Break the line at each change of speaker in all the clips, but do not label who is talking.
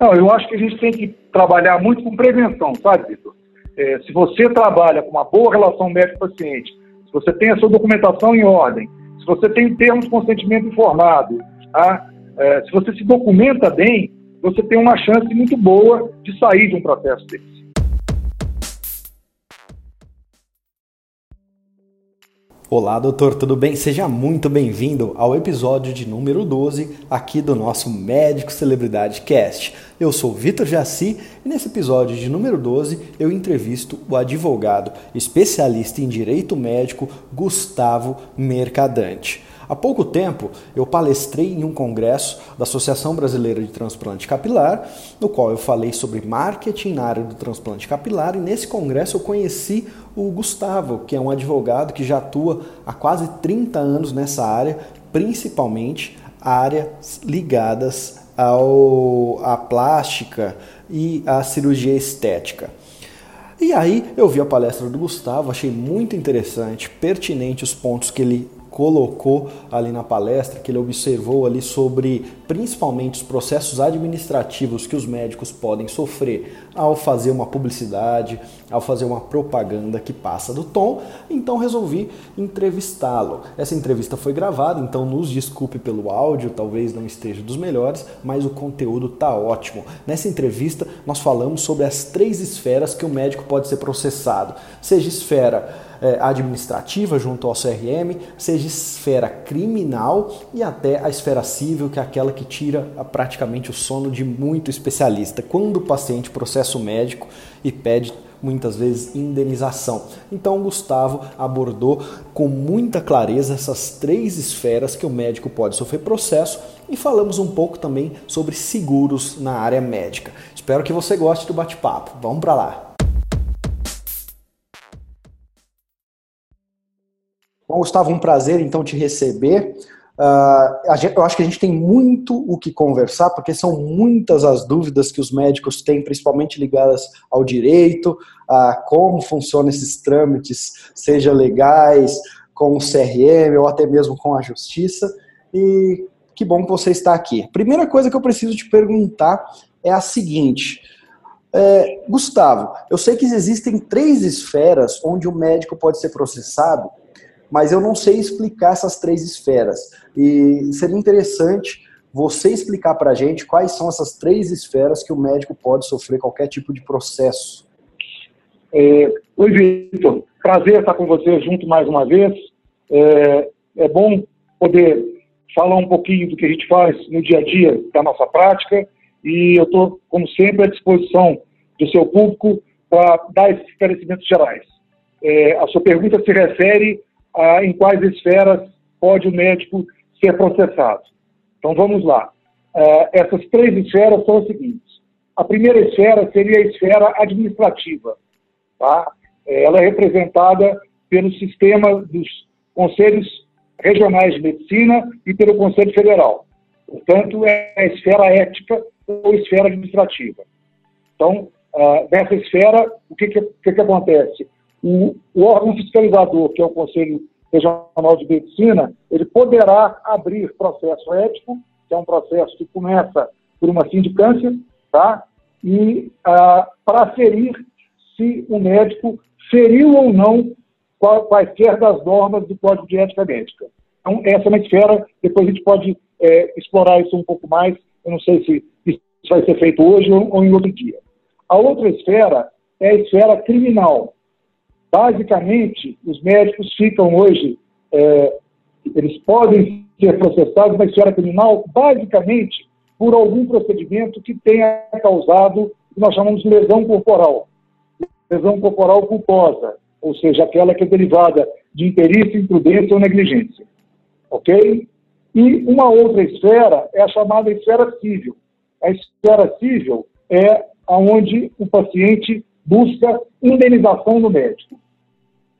Não, eu acho que a gente tem que trabalhar muito com prevenção, sabe, Vitor? É, se você trabalha com uma boa relação médico-paciente, se você tem a sua documentação em ordem, se você tem termos de consentimento informado, tá? é, se você se documenta bem, você tem uma chance muito boa de sair de um processo desse.
Olá, doutor, tudo bem? Seja muito bem-vindo ao episódio de número 12 aqui do nosso Médico Celebridade Cast. Eu sou Vitor Jaci e nesse episódio de número 12 eu entrevisto o advogado especialista em direito médico Gustavo Mercadante. Há pouco tempo, eu palestrei em um congresso da Associação Brasileira de Transplante Capilar, no qual eu falei sobre marketing na área do transplante capilar, e nesse congresso eu conheci o Gustavo, que é um advogado que já atua há quase 30 anos nessa área, principalmente áreas ligadas ao, à plástica e à cirurgia estética. E aí eu vi a palestra do Gustavo, achei muito interessante, pertinente os pontos que ele colocou ali na palestra, que ele observou ali sobre principalmente os processos administrativos que os médicos podem sofrer ao fazer uma publicidade, ao fazer uma propaganda que passa do tom, então resolvi entrevistá-lo. Essa entrevista foi gravada, então nos desculpe pelo áudio, talvez não esteja dos melhores, mas o conteúdo tá ótimo. Nessa entrevista nós falamos sobre as três esferas que o médico pode ser processado, seja esfera é, administrativa junto ao CRM, seja esfera criminal e até a esfera civil, que é aquela que tira praticamente o sono de muito especialista. Quando o paciente processa o médico e pede muitas vezes indenização. Então, Gustavo abordou com muita clareza essas três esferas que o médico pode sofrer processo e falamos um pouco também sobre seguros na área médica. Espero que você goste do bate-papo. Vamos para lá. Bom, Gustavo, um prazer então te receber. Uh, gente, eu acho que a gente tem muito o que conversar, porque são muitas as dúvidas que os médicos têm, principalmente ligadas ao direito, a como funcionam esses trâmites, seja legais, com o CRM ou até mesmo com a justiça. E que bom que você está aqui. Primeira coisa que eu preciso te perguntar é a seguinte. É, Gustavo, eu sei que existem três esferas onde o médico pode ser processado mas eu não sei explicar essas três esferas. E seria interessante você explicar para a gente quais são essas três esferas que o médico pode sofrer qualquer tipo de processo.
É, Oi, Vitor. Prazer estar com você junto mais uma vez. É, é bom poder falar um pouquinho do que a gente faz no dia a dia da nossa prática e eu estou, como sempre, à disposição do seu público para dar esses esclarecimentos gerais. É, a sua pergunta se refere ah, em quais esferas pode o médico ser processado. Então vamos lá. Ah, essas três esferas são as seguintes. A primeira esfera seria a esfera administrativa. Tá? Ela é representada pelo sistema dos conselhos regionais de medicina e pelo Conselho Federal. Portanto, é a esfera ética ou esfera administrativa. Então, uh, nessa esfera, o que, que, que, que acontece? O, órgão fiscalizador, que é o Conselho Regional de Medicina, ele poderá abrir processo ético, que é um processo que começa por uma sindicância, tá? e ah, para ferir se o médico feriu ou não quaisquer das normas do Código de Ética Médica. Então, essa é uma esfera, depois a gente pode é, explorar isso um pouco mais, eu não sei se isso vai ser feito hoje ou, ou em outro dia. A outra esfera é a esfera criminal, Basicamente, os médicos ficam hoje, é, eles podem ser processados na esfera criminal, basicamente, por algum procedimento que tenha causado o que nós chamamos de lesão corporal. Lesão corporal culposa, ou seja, aquela que é derivada de imperícia, imprudência ou negligência. Ok? E uma outra esfera é a chamada esfera civil. A esfera civil é onde o paciente busca indenização do médico.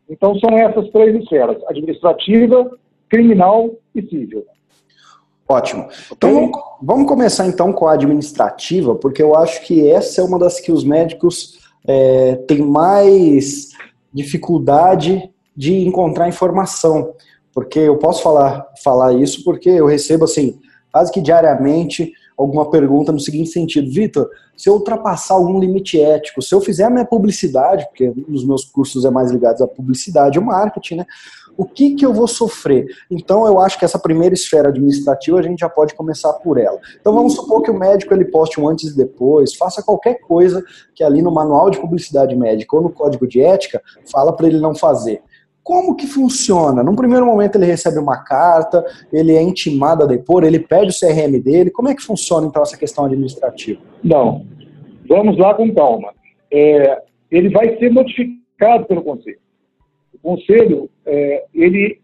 Então, são essas três esferas: administrativa, criminal e civil.
Ótimo. Então, vamos, vamos começar então com a administrativa, porque eu acho que essa é uma das que os médicos é, têm mais dificuldade de encontrar informação. Porque eu posso falar, falar isso porque eu recebo, assim, quase que diariamente alguma pergunta no seguinte sentido: Vitor, se eu ultrapassar algum limite ético, se eu fizer a minha publicidade, porque nos meus cursos é mais ligado à publicidade e marketing, né? O que, que eu vou sofrer? Então, eu acho que essa primeira esfera administrativa a gente já pode começar por ela. Então, vamos supor que o médico ele poste um antes e depois, faça qualquer coisa que ali no manual de publicidade médica ou no código de ética fala para ele não fazer. Como que funciona? Num primeiro momento ele recebe uma carta, ele é intimado a depor, ele pede o CRM dele. Como é que funciona então essa questão administrativa?
Não, vamos lá com calma. É, ele vai ser notificado pelo conselho. O conselho, é, ele,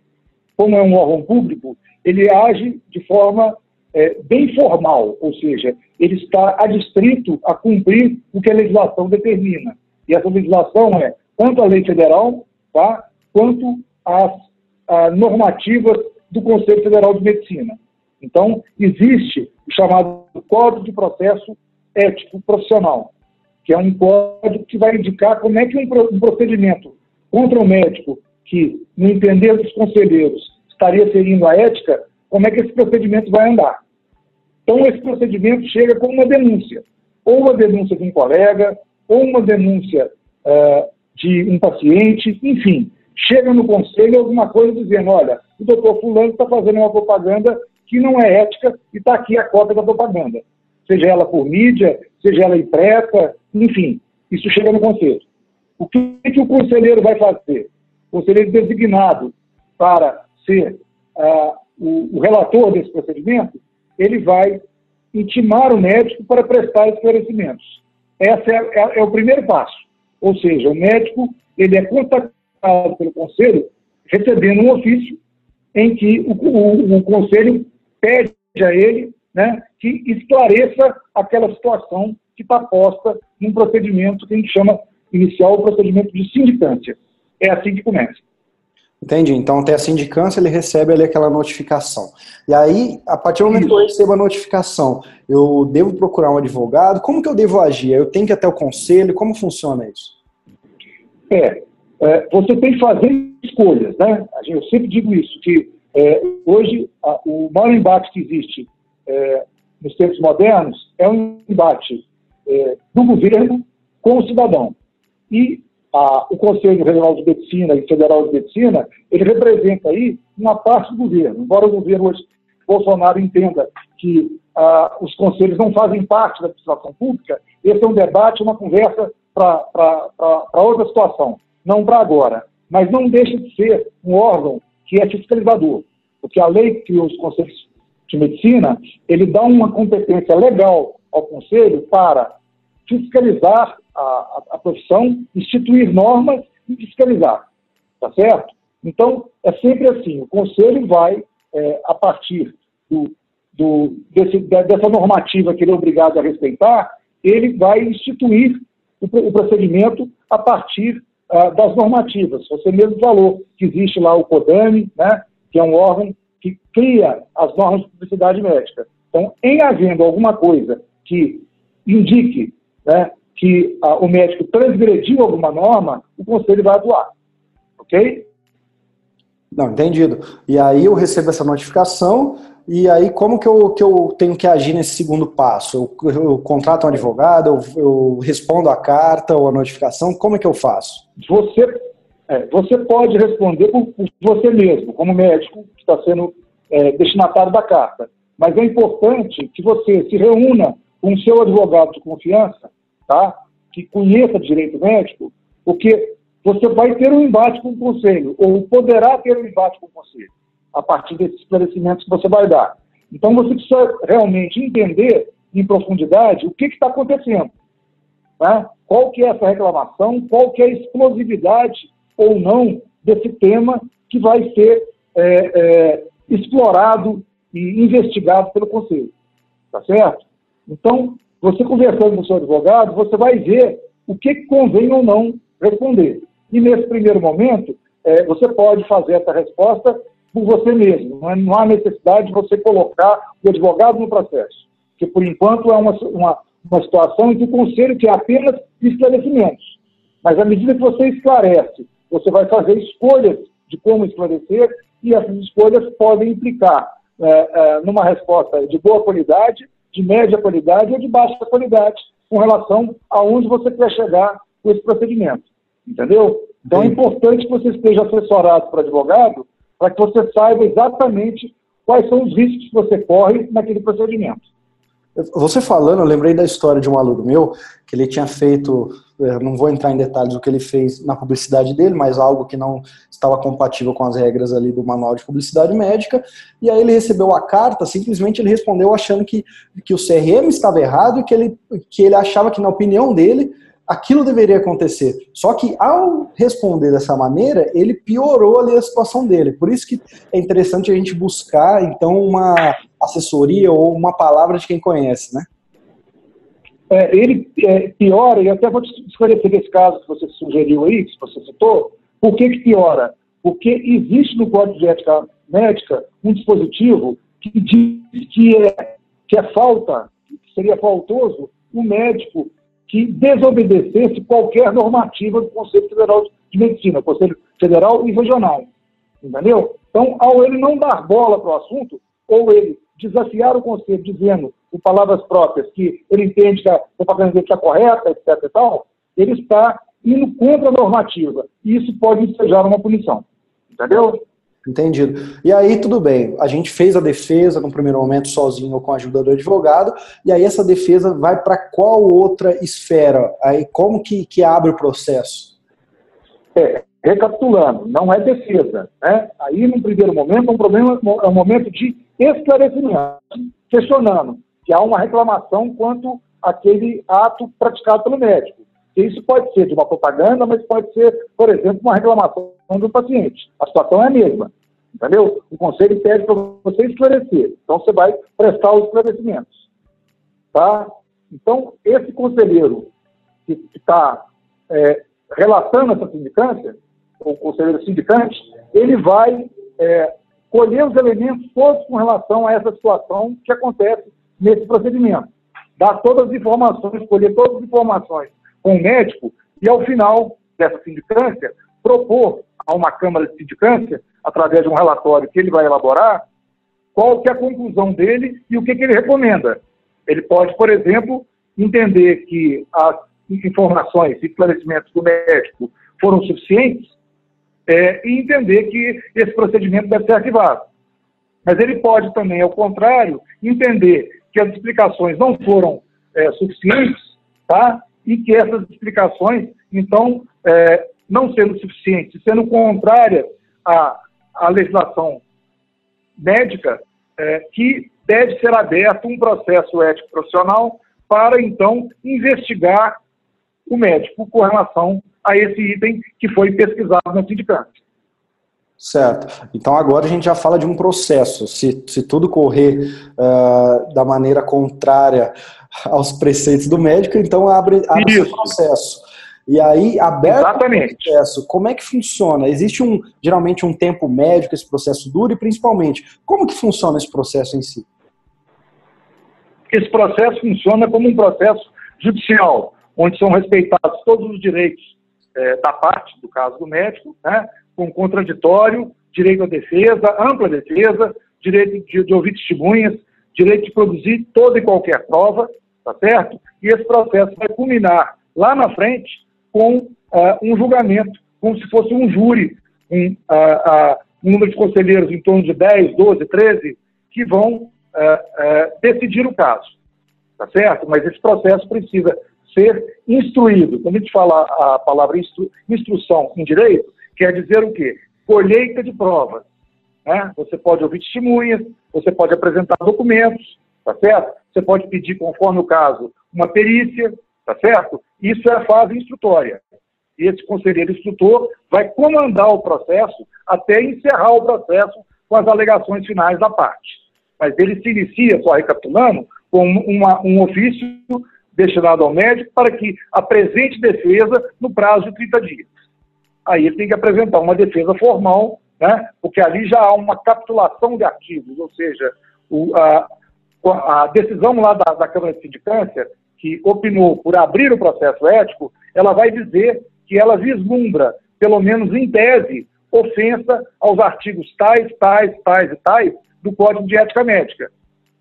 como é um órgão público, ele age de forma é, bem formal, ou seja, ele está adstrito a cumprir o que a legislação determina. E essa legislação é tanto a lei federal, tá, quanto às, normativas do Conselho Federal de Medicina. Então, existe o chamado Código de Processo Ético Profissional, que é um código que vai indicar como é que um procedimento contra um médico que, no entender dos conselheiros, estaria ferindo a ética, como é que esse procedimento vai andar. Então, esse procedimento chega com uma denúncia, ou uma denúncia de um colega, ou uma denúncia uh, de um paciente, enfim chega no conselho alguma coisa dizendo, olha, o doutor fulano está fazendo uma propaganda que não é ética e está aqui a cópia da propaganda. Seja ela por mídia, seja ela impressa, enfim, isso chega no conselho. O que, que o conselheiro vai fazer? O conselheiro designado para ser uh, o, o relator desse procedimento, ele vai intimar o médico para prestar esclarecimentos. Esse é, é, é, o primeiro passo. Ou seja, o médico ele é contactado pelo Conselho, recebendo um ofício em que o, o, o Conselho pede a ele né, que esclareça aquela situação que está posta num procedimento que a gente chama inicial o procedimento de sindicância. É assim que começa.
Entendi. Então, até a sindicância, ele recebe ali aquela notificação. E aí, a partir do momento que eu recebo a notificação, eu devo procurar um advogado? Como que eu devo agir? Eu tenho que ir até o conselho? Como funciona isso?
É, é, você tem que fazer escolhas, né? Eu sempre digo isso, que é, hoje a, o maior embate que existe é, nos tempos modernos é um embate é, do governo com o cidadão. E a, o Conselho Regional de Medicina e Federal de Medicina, ele representa aí uma parte do governo. Embora o governo hoje, Bolsonaro entenda que a, os conselhos não fazem parte da administração pública, esse é um debate, uma conversa para outra situação não para agora, mas não deixa de ser um órgão que é fiscalizador, porque a lei que os conselhos de medicina, ele dá uma competência legal ao conselho para fiscalizar a, a, a profissão, instituir normas e fiscalizar, tá certo? Então, é sempre assim, o conselho vai, é, a partir do, do, desse, dessa normativa que ele é obrigado a respeitar, ele vai instituir o, o procedimento a partir uh, das normativas. Você mesmo falou que existe lá o CODAME, né, que é um órgão que cria as normas de publicidade médica. Então, em havendo alguma coisa que indique né, que uh, o médico transgrediu alguma norma, o conselho vai atuar. Ok?
Não, entendido. E aí eu recebo essa notificação, e aí, como que eu, que eu tenho que agir nesse segundo passo? Eu, eu contrato um advogado, eu, eu, respondo a carta ou a notificação, como é que eu faço?
Você, é, você pode responder por, por, você mesmo, como médico que está sendo é, destinatário da carta. Mas é importante que você se reúna com o seu advogado de confiança, tá? que conheça direito médico, porque você vai ter um embate com o conselho, ou poderá ter um embate com o conselho a partir desses esclarecimentos que você vai dar. Então, você precisa realmente entender em profundidade o que está acontecendo. Né? Qual que é essa reclamação, qual que é a explosividade ou não desse tema que vai ser é, é, explorado e investigado pelo Conselho. Tá certo? Então, você conversando com o seu advogado, você vai ver o que convém ou não responder. E nesse primeiro momento, é, você pode fazer essa resposta por você mesmo. Não, é, não há necessidade de você colocar o advogado no processo, que por enquanto é uma, uma, uma situação em que o conselho quer apenas esclarecimentos. Mas à medida que você esclarece, você vai fazer escolhas de como esclarecer e essas escolhas podem implicar é, é, numa resposta de boa qualidade, de média qualidade ou de baixa qualidade com relação a onde você quer chegar com esse procedimento. Entendeu? Então é importante que você esteja assessorado por advogado para que você saiba exatamente quais são os riscos que você corre naquele procedimento.
Você falando, eu lembrei da história de um aluno meu, que ele tinha feito, é, não vou entrar em detalhes do que ele fez na publicidade dele, mas algo que não estava compatível com as regras ali do manual de publicidade médica, e aí ele recebeu a carta, simplesmente ele respondeu achando que, que o CRM estava errado e que ele, que ele achava que, na opinião dele, aquilo deveria acontecer. Só que ao responder dessa maneira, ele piorou ali a situação dele. Por isso que é interessante a gente buscar, então, uma assessoria ou uma palavra de quem conhece, né?
É, ele é, piora, e até vou te esclarecer esse caso que você sugeriu aí, que você citou, por que, que piora? Porque existe no Código de Ética Médica um dispositivo que diz que é, que é falta, que seria faltoso, o médico que desobedecesse qualquer normativa do Conselho Federal de Medicina, Conselho Federal e Regional. Entendeu? Então, ao ele não dar bola para o assunto, ou ele desafiar o Conselho dizendo, com palavras próprias, que ele entende que a propaganda dele está correta, etc. e tal, ele está indo contra a normativa. E isso pode ensejar uma punição. Entendeu?
Entendido. E aí, tudo bem. A gente fez a defesa no primeiro momento sozinho ou com a ajuda do advogado, e aí essa defesa vai para qual outra esfera? Aí como que, que abre o processo?
É, recapitulando, não é defesa. Né? Aí, no primeiro momento, é um, problema, é um momento de esclarecimento, questionando que há uma reclamação quanto àquele ato praticado pelo médico. Isso pode ser de uma propaganda, mas pode ser, por exemplo, uma reclamação do paciente. A situação é a mesma. Entendeu? O conselho pede para você esclarecer. Então, você vai prestar os esclarecimentos. Tá? Então, esse conselheiro que está é, relatando essa sindicância, o conselheiro sindicante, ele vai é, colher os elementos todos com relação a essa situação que acontece nesse procedimento. Dar todas as informações, colher todas as informações com o médico e, ao final dessa sindicância, propor a uma Câmara de Sindicância, através de um relatório que ele vai elaborar, qual que é a conclusão dele e o que, que ele recomenda. Ele pode, por exemplo, entender que as informações e esclarecimentos do médico foram suficientes é, e entender que esse procedimento deve ser arquivado. Mas ele pode também, ao contrário, entender que as explicações não foram é, suficientes, tá? E que essas explicações, então, é, não sendo suficientes, sendo contrárias à, à legislação médica, é, que deve ser aberto um processo ético profissional para, então, investigar o médico com relação a esse item que foi pesquisado na sindicância.
Certo. Então agora a gente já fala de um processo. Se, se tudo correr uh, da maneira contrária aos preceitos do médico, então abre, abre o processo. E aí, aberto
Exatamente.
o processo, como é que funciona? Existe um geralmente um tempo médio que esse processo dura e principalmente, como que funciona esse processo em si?
Esse processo funciona como um processo judicial, onde são respeitados todos os direitos é, da parte, do caso do médico, né, com contraditório, direito à defesa, ampla defesa, direito de, de ouvir testemunhas, direito de produzir toda e qualquer prova, tá certo? E esse processo vai culminar lá na frente com uh, um julgamento, como se fosse um júri, um, uh, uh, um, número de conselheiros em torno de 10, 12, 13, que vão decidir o caso. Tá certo? Mas esse processo precisa ser instruído. Quando a gente fala a palavra instru instrução em direito, quer dizer o quê? Colheita de provas. Né? Você pode ouvir testemunhas, você pode apresentar documentos, tá certo? Você pode pedir, conforme o caso, uma perícia, tá certo? Isso é a fase instrutória. E esse conselheiro instrutor vai comandar o processo até encerrar o processo com as alegações finais da parte. Mas ele se inicia, só recapitulando, com uma, um ofício destinado ao médico para que apresente defesa no prazo de 30 dias. Aí ele tem que apresentar uma defesa formal, né, porque ali já há uma capitulação de artigos, ou seja, o, a, a, decisão lá da, da Câmara de Sindicância que opinou por abrir o processo ético, ela vai dizer que ela vislumbra, pelo menos em tese, ofensa aos artigos tais, tais, tais e tais do Código de Ética Médica.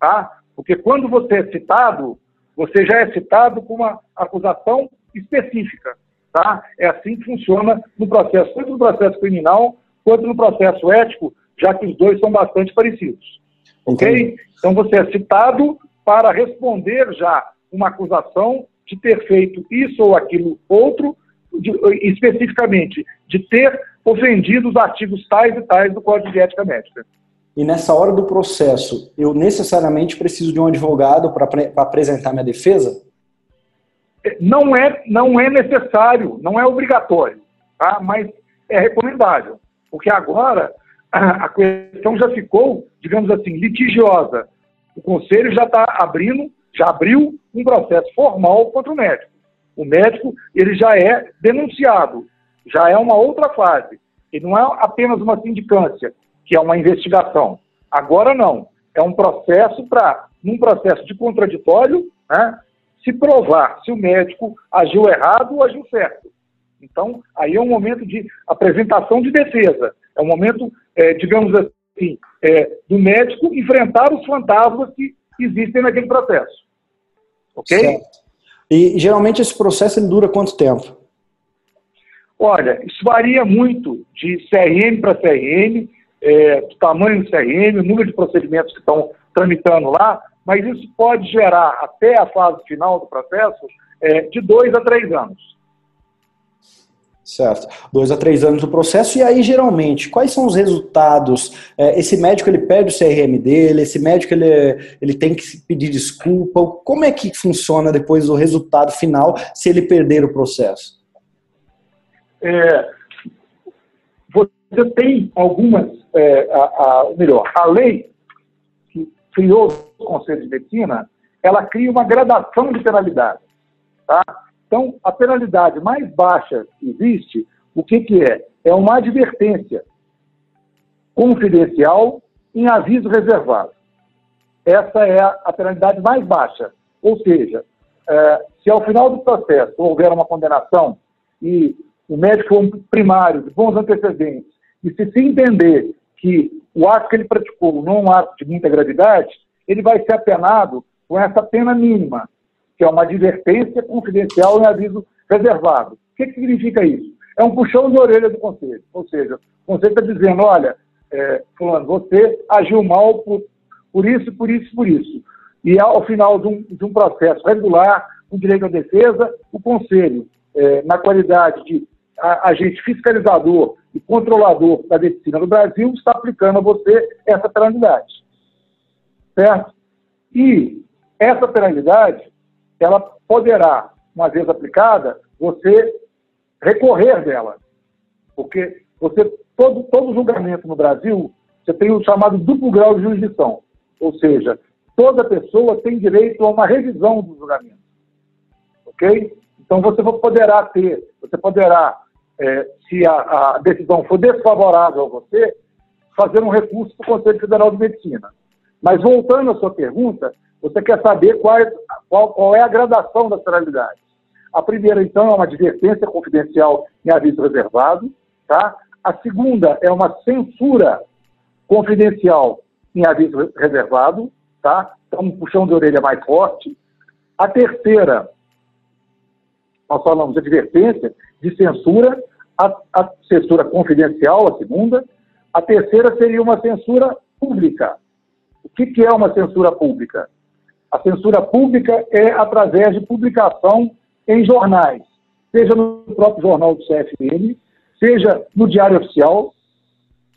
Tá? Porque quando você é citado, você já é citado com uma acusação específica. Tá? É assim que funciona no processo, tanto no processo criminal quanto no processo ético, já que os dois são bastante parecidos. Ok? Então você é citado para responder já uma acusação de ter feito isso ou aquilo outro, de, especificamente de ter ofendido os artigos tais e tais do Código de Ética Médica.
E nessa hora do processo, eu necessariamente preciso de um advogado para apresentar minha defesa?
Não é, não é necessário, não é obrigatório, tá? mas é recomendável. Porque agora a questão já ficou, digamos assim, litigiosa. O Conselho já está abrindo, já abriu um processo formal contra o médico. O médico ele já é denunciado, já é uma outra fase. Ele não é apenas uma sindicância, que é uma investigação. Agora não. É um processo para, num processo de contraditório, né, se provar se o médico agiu errado ou agiu certo. Então, aí é um momento de apresentação de defesa. É um momento, é, digamos assim, é, do médico enfrentar os fantasmas que existem naquele processo. Ok?
Certo. E geralmente esse processo ele dura quanto tempo?
Olha, isso varia muito de CRM para CRM, é, do tamanho do CRM, o número de procedimentos que estão tramitando lá, mas isso pode gerar, até a fase final do processo, é, de dois a três anos.
Certo. Dois a três anos do processo. E aí, geralmente, quais são os resultados? É, esse médico, ele perde o CRM dele? Esse médico, ele, ele tem que pedir desculpa? Como é que funciona depois o resultado final se ele perder o processo?
É, você tem algumas, é, a, a, melhor, a lei que criou o Conselho de Medicina, ela cria uma gradação de penalidade. Tá? Então, a penalidade mais baixa que existe, o que, que é? É uma advertência confidencial em aviso reservado. Essa é a penalidade mais baixa. Ou seja, é, se ao final do processo houver uma condenação e o médico for um primário de bons antecedentes e se se entender que o ato que ele praticou não é um ato de muita gravidade, ele vai ser apenado com essa pena mínima, que é uma advertência confidencial em aviso reservado. O que, que significa isso? É um puxão de orelha do Conselho. Ou seja, o Conselho está dizendo, olha, é, fulano, você agiu mal por, por isso, por isso, por isso. E ao final de um, de um processo regular, com direito à defesa, o Conselho, é, na qualidade de agente fiscalizador e controlador da medicina no Brasil, está aplicando a você essa penalidade. Certo? E essa penalidade ela poderá, uma vez aplicada, você recorrer dela. Porque você, todo, todo julgamento no Brasil, você tem o chamado duplo grau de jurisdição. Ou seja, toda pessoa tem direito a uma revisão do julgamento. Ok? Então você poderá ter, você poderá, é, se a, a, decisão for desfavorável a você, fazer um recurso para o Conselho Federal de Medicina. Mas voltando à sua pergunta, você quer saber qual é, qual, qual é a gradação das penalidades. A primeira, então, é uma advertência confidencial em aviso reservado. Tá? A segunda é uma censura confidencial em aviso reservado. Tá? Então, um puxão de orelha mais forte. A terceira, nós falamos de advertência, de censura. A, a censura confidencial, a segunda. A terceira seria uma censura pública. O que, que é uma censura pública? A censura pública é através de publicação em jornais, seja no próprio jornal do CFM, seja no Diário Oficial,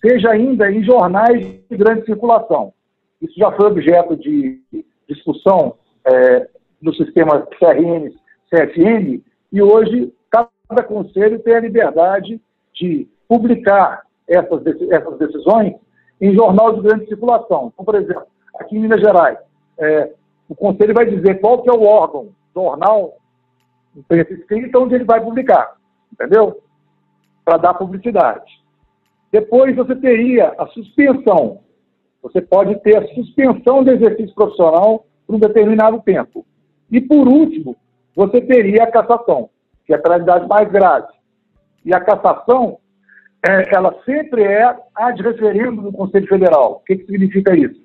seja ainda em jornais de grande circulação. Isso já foi objeto de discussão é, no sistema CRM, CFM, e hoje cada conselho tem a liberdade de publicar essas, essas decisões em jornal de grande circulação. Então, por exemplo, aqui em Minas Gerais, é, o conselho vai dizer qual que é o órgão, jornal, imprensa escrita, onde ele vai publicar, entendeu? Para dar publicidade. Depois você teria a suspensão. Você pode ter a suspensão do exercício profissional por um determinado tempo. E, por último, você teria a cassação, que é a penalidade mais grave. E a cassação, é, ela sempre é ad referendo do Conselho Federal. O que, que significa isso?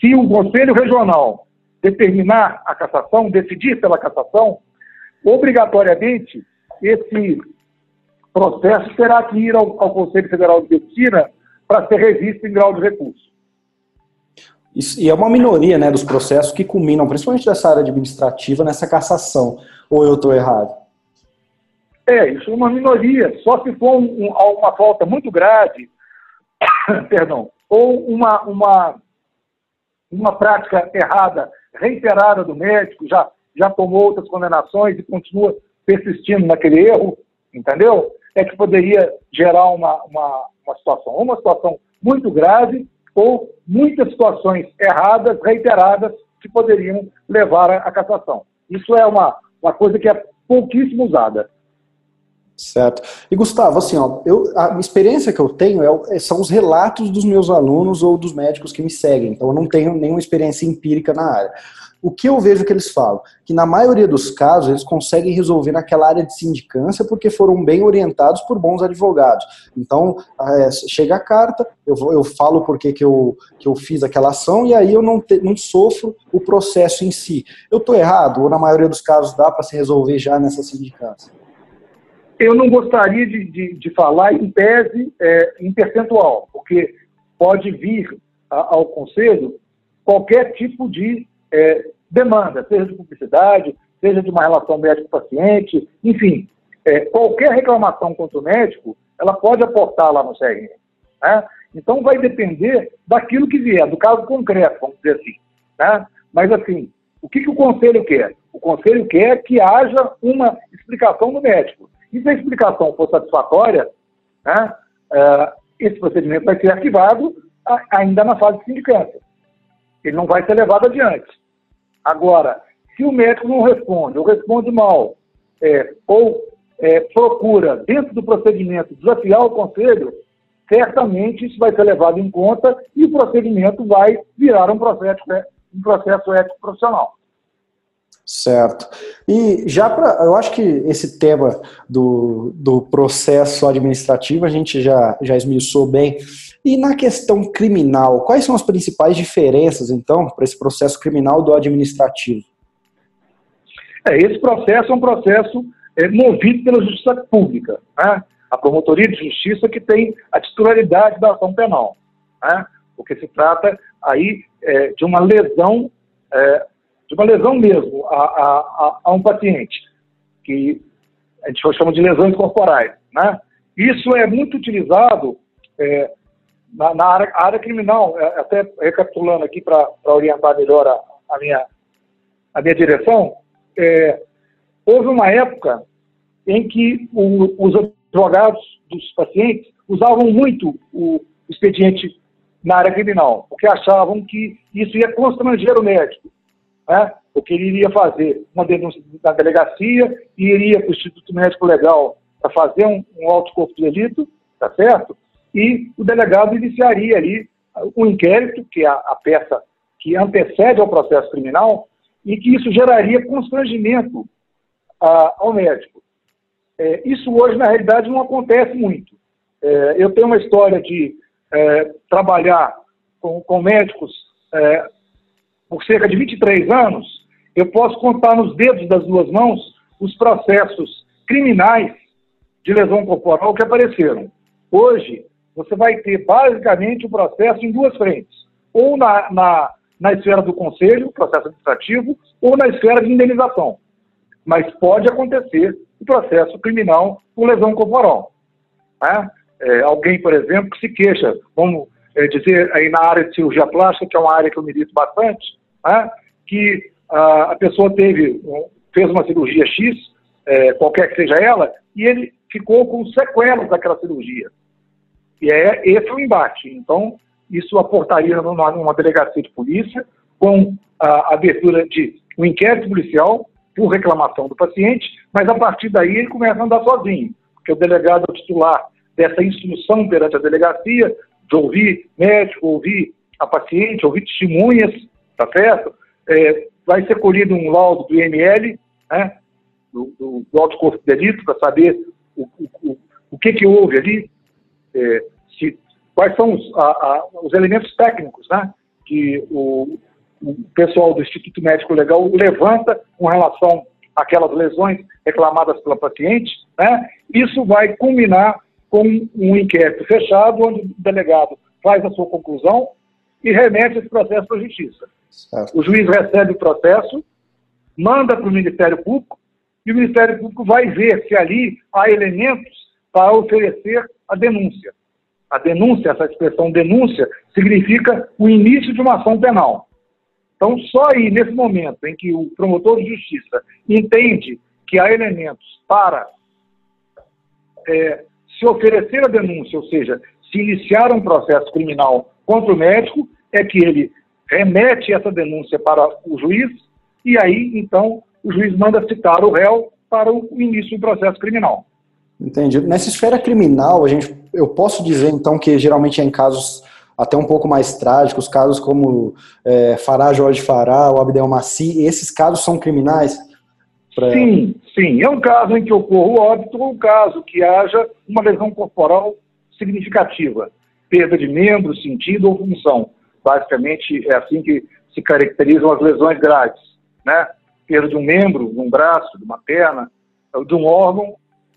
Se o Conselho Regional determinar a cassação, decidir pela cassação, obrigatoriamente esse processo terá que ir ao, ao Conselho Federal de Medicina para ser revisto em grau de recurso.
E é uma minoria né, dos processos que culminam, principalmente dessa área administrativa, nessa cassação. Ou eu estou errado?
É, isso é uma minoria. Só se for um, um, uma falta muito grave, perdão, ou uma, uma, uma prática errada reiterada do médico, já, já tomou outras condenações e continua persistindo naquele erro, entendeu? É que poderia gerar uma, uma, uma situação, uma situação muito grave ou muitas situações erradas, reiteradas, que poderiam levar à cassação. Isso é uma, uma coisa que é pouquíssimo usada.
Certo. E Gustavo, assim, ó, eu, a experiência que eu tenho é, é, são os relatos dos meus alunos ou dos médicos que me seguem. Então, eu não tenho nenhuma experiência empírica na área. O que eu vejo que eles falam? Que na maioria dos casos eles conseguem resolver naquela área de sindicância porque foram bem orientados por bons advogados. Então, é, chega a carta, eu, eu falo por que, que, eu, que eu fiz aquela ação e aí eu não, te, não sofro o processo em si. Eu estou errado? Ou na maioria dos casos dá para se resolver já nessa sindicância?
Eu não gostaria de, de, de falar em tese, é, em percentual, porque pode vir a, ao Conselho qualquer tipo de é, demanda, seja de publicidade, seja de uma relação médico-paciente, enfim, é, qualquer reclamação contra o médico, ela pode aportar lá no CRM. Né? Então vai depender daquilo que vier, do caso concreto, vamos dizer assim. Né? Mas assim, o que, que o conselho quer? O conselho quer que haja uma explicação do médico. E se a explicação for satisfatória, né, uh, esse procedimento vai ser arquivado ainda na fase de sindicância. Ele não vai ser levado adiante. Agora, se o médico não responde, ou responde mal, é, ou é, procura, dentro do procedimento, desafiar o conselho, certamente isso vai ser levado em conta e o procedimento vai virar um processo, né, um processo ético profissional.
Certo. E já para. Eu acho que esse tema do, do processo administrativo a gente já, já esmiuçou bem. E na questão criminal, quais são as principais diferenças, então, para esse processo criminal do administrativo?
É, esse processo é um processo é, movido pela justiça pública, né? a promotoria de justiça que tem a titularidade da ação penal, né? porque se trata aí é, de uma lesão é, de uma lesão mesmo a, a, a, um paciente, que a gente chama de lesões corporais. Né? Isso é muito utilizado é, na, na área, área, criminal, é, até recapitulando aqui para orientar melhor a, a, minha, a minha direção, é, houve uma época em que o, os advogados dos pacientes usavam muito o expediente na área criminal, porque achavam que isso ia constranger o médico né? o que ele iria fazer uma denúncia na delegacia e iria para o Instituto Médico Legal para fazer um, um alto corpo de delito, tá certo? E o delegado iniciaria ali um inquérito, que é a, a peça que antecede ao processo criminal, e que isso geraria constrangimento a, ao médico. É, isso hoje, na realidade, não acontece muito. É, eu tenho uma história de é, trabalhar com, com médicos é, por cerca de 23 anos, eu posso contar nos dedos das duas mãos os processos criminais de lesão corporal que apareceram. Hoje, você vai ter basicamente o processo em duas frentes, ou na, na, na esfera do conselho, processo administrativo, ou na esfera de indenização. Mas pode acontecer o processo criminal com lesão corporal. Né? É, alguém, por exemplo, que se queixa, vamos é, dizer, aí na área de cirurgia plástica, que é uma área que eu milito bastante, né, que a, a, pessoa teve, fez uma cirurgia X, é, qualquer que seja ela, e ele ficou com sequelas daquela cirurgia. E é esse é o embate. Então, isso aportaria numa, numa delegacia de polícia, com a abertura de um inquérito policial por reclamação do paciente, mas a partir daí ele começa a andar sozinho, porque o delegado é o titular dessa instrução perante a delegacia, de ouvir médico, ouvir a paciente, ouvir testemunhas, tá certo? É, vai ser colhido um laudo do IML, né, do, do, do Alto Corpo de Delito, para saber o, o, o que, que houve ali, é, se, quais são os, a, a, os elementos técnicos né, que o, o pessoal do Instituto Médico Legal levanta com relação àquelas lesões reclamadas pela paciente, né? isso vai culminar com um inquérito fechado, onde o delegado faz a sua conclusão e remete esse processo para a Justiça. Certo. O juiz recebe o processo, manda para o Ministério Público, e o Ministério Público vai ver se ali há elementos para oferecer a denúncia. A denúncia, essa expressão denúncia, significa o início de uma ação penal. Então, só aí, nesse momento em que o promotor de justiça entende que há elementos para é, se oferecer a denúncia, ou seja, se iniciar um processo criminal contra o médico, é que ele remete essa denúncia para o juiz e aí, então, o juiz manda citar o réu para o início do processo criminal.
Entendi. Nessa esfera criminal, a gente, eu posso dizer, então, que geralmente é em casos até um pouco mais trágicos, casos como é, Fará Jorge Fará, o Abdel Maci, esses casos são criminais?
Pra... Sim, sim. É um caso em que ocorra o óbito ou um caso que haja uma lesão corporal significativa, perda de membro, sentido ou função. Basicamente, é assim que se caracterizam as lesões graves, né? Perda de um membro, de um braço, de uma perna, de um órgão,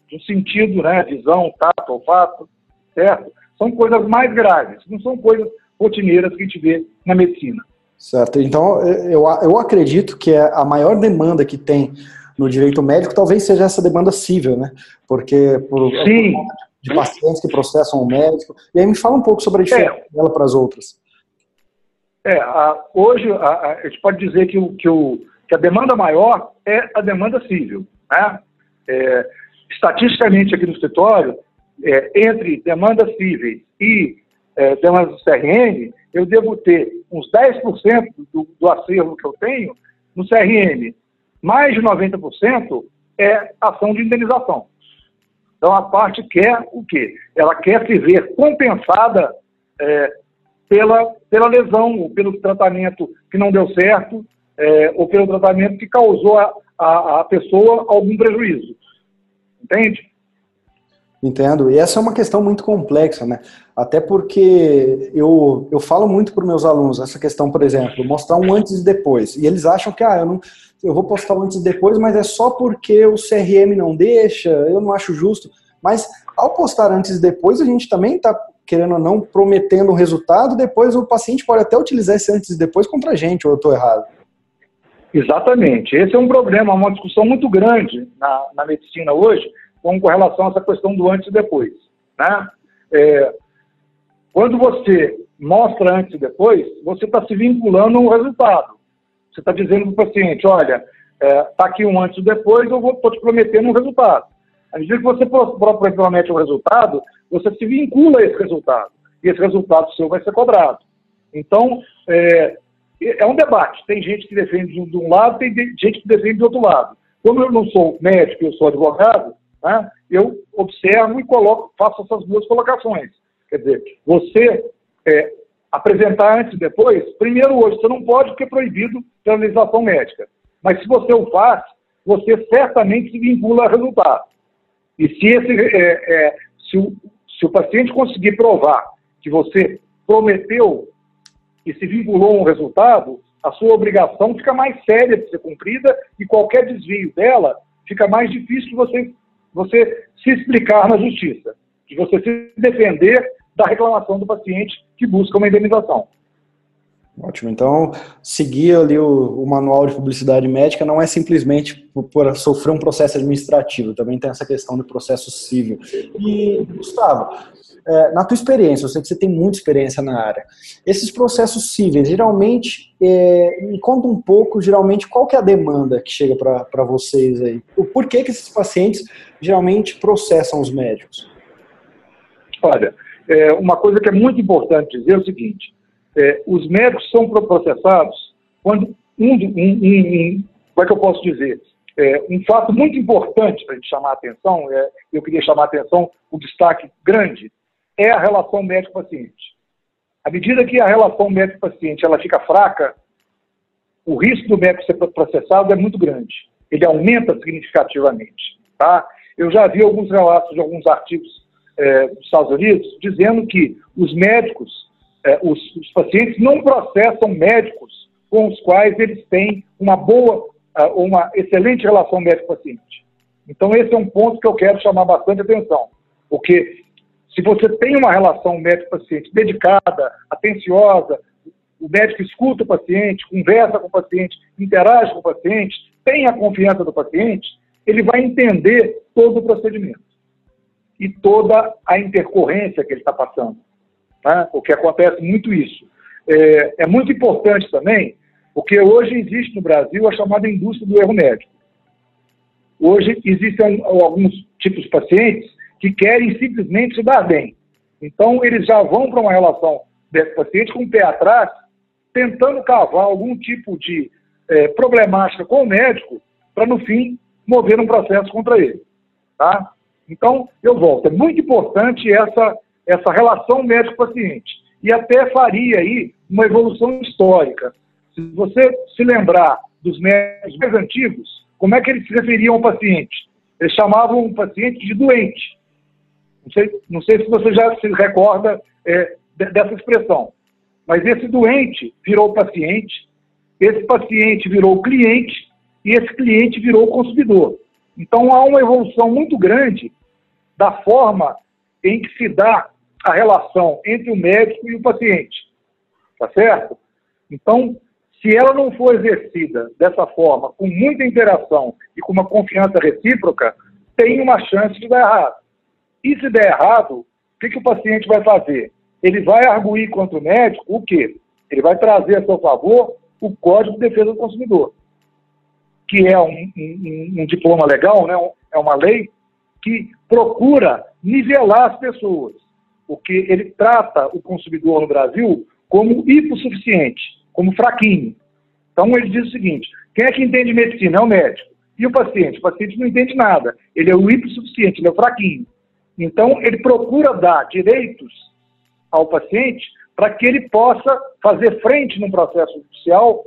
de um sentido, né? Visão, tato, olfato, certo? São coisas mais graves, não são coisas rotineiras que a gente vê na medicina.
Certo. Então, eu, eu acredito que é a maior demanda que tem no direito médico talvez seja essa demanda civil, né? Porque por,
Sim. Por
de pacientes que processam o médico. E aí me fala um pouco sobre a diferença é. dela para as outras.
É, a, hoje a, a, gente pode dizer que, o, que, o, que a demanda maior é a demanda civil. Né? É, estatisticamente aqui no escritório, é, entre demandas cíveis e é, demandas do CRM, eu devo ter uns 10% do, do acervo que eu tenho no CRM. Mais de 90% é ação de indenização. Então a parte quer o quê? Ela quer se ver compensada é, pela, pela lesão, ou pelo tratamento que não deu certo, é, ou pelo tratamento que causou a, a, a pessoa algum prejuízo. Entende?
Entendo. E essa é uma questão muito complexa, né? Até porque eu, eu falo muito para meus alunos essa questão, por exemplo, mostrar um antes e depois. E eles acham que, ah, eu, não, eu vou postar um antes e depois, mas é só porque o CRM não deixa, eu não acho justo. Mas ao postar antes e depois, a gente também está, querendo ou não, prometendo um resultado, depois o paciente pode até utilizar esse antes e depois contra a gente, ou eu estou errado.
Exatamente. Esse é um problema, uma discussão muito grande na, na medicina hoje, com relação a essa questão do antes e depois. Né? É, quando você mostra antes e depois, você está se vinculando ao resultado. Você está dizendo para o paciente, olha, está é, tá aqui um antes e depois, eu estou te prometendo um resultado. À medida que você promete um resultado, você se vincula a esse resultado. E esse resultado seu vai ser cobrado. Então, é, é um debate. Tem gente que defende de um lado, tem gente que defende do outro lado. Como eu não sou médico, eu sou advogado, né, eu observo e coloco, faço essas duas colocações. Quer dizer, você é, apresentar antes e depois, primeiro hoje, você não pode porque é proibido pela legislação médica. Mas se você o faz, você certamente se vincula a resultado. E se, esse, é, é, se, o, se o paciente conseguir provar que você prometeu e se vinculou a um resultado, a sua obrigação fica mais séria de ser cumprida e qualquer desvio dela fica mais difícil de você, você se explicar na justiça, de você se defender da reclamação do paciente que busca uma indenização.
Ótimo. Então, seguir ali o, o, manual de publicidade médica não é simplesmente por, por, sofrer um processo administrativo, também tem essa questão do processo civil. E, Gustavo, na tua experiência, eu sei que você tem muita experiência na área, esses processos cíveis, geralmente, é, me conta um pouco, geralmente, qual que é a demanda que chega para vocês aí? O porquê que esses pacientes geralmente processam os médicos?
Olha, é, uma coisa que é muito importante dizer é o seguinte, é, os médicos são processados quando um, um, um, como é que eu posso dizer? É, um fato muito importante para a gente chamar a atenção, é, eu queria chamar a atenção, um destaque grande, é a relação médico-paciente. À medida que a relação médico-paciente ela fica fraca, o risco do médico ser processado é muito grande. Ele aumenta significativamente. Tá? Eu já vi alguns relatos de alguns artigos é, dos Estados Unidos dizendo que os médicos é, os, os, pacientes não processam médicos com os quais eles têm uma boa, uh, uma excelente relação médico-paciente. Então, esse é um ponto que eu quero chamar bastante atenção, porque se você tem uma relação médico-paciente dedicada, atenciosa, o médico escuta o paciente, conversa com o paciente, interage com o paciente, tem a confiança do paciente, ele vai entender todo o procedimento e toda a intercorrência que ele está passando. Né? Porque acontece muito isso. É, é muito importante também, porque hoje existe no Brasil a chamada indústria do erro médico. Hoje existem alguns tipos de pacientes que querem simplesmente se dar bem. Então, eles já vão para uma relação desse paciente com o pé atrás, tentando cavar algum tipo de é, problemática com o médico, para no fim mover um processo contra ele. Tá? Então, eu volto. É muito importante essa, essa relação médico-paciente. E até faria aí uma evolução histórica. Se você se lembrar dos médicos mais antigos, como é que eles se referiam ao paciente? Eles chamavam o paciente de doente. Não sei, não sei se você já se recorda é, dessa expressão. Mas esse doente virou paciente, esse paciente virou cliente e esse cliente virou consumidor. Então há uma evolução muito grande da forma em que se dá a relação entre o médico e o paciente. Tá certo? Então, se ela não for exercida dessa forma, com muita interação e com uma confiança recíproca, tem uma chance de dar errado. E se der errado, o que, que o paciente vai fazer? Ele vai arguir contra o médico o quê? Ele vai trazer a seu favor o Código de Defesa do Consumidor, que é um, um, um diploma legal, né? é uma lei que procura nivelar as pessoas, porque ele trata o consumidor no Brasil como hipossuficiente, como fraquinho. Então ele diz o seguinte: quem é que entende medicina? É o médico. E o paciente? O paciente não entende nada. Ele é o hipossuficiente, ele é o fraquinho. Então ele procura dar direitos ao paciente para que ele possa fazer frente num processo judicial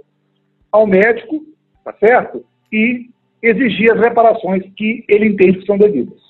ao médico, tá certo? E exigir as reparações que ele entende que são devidas.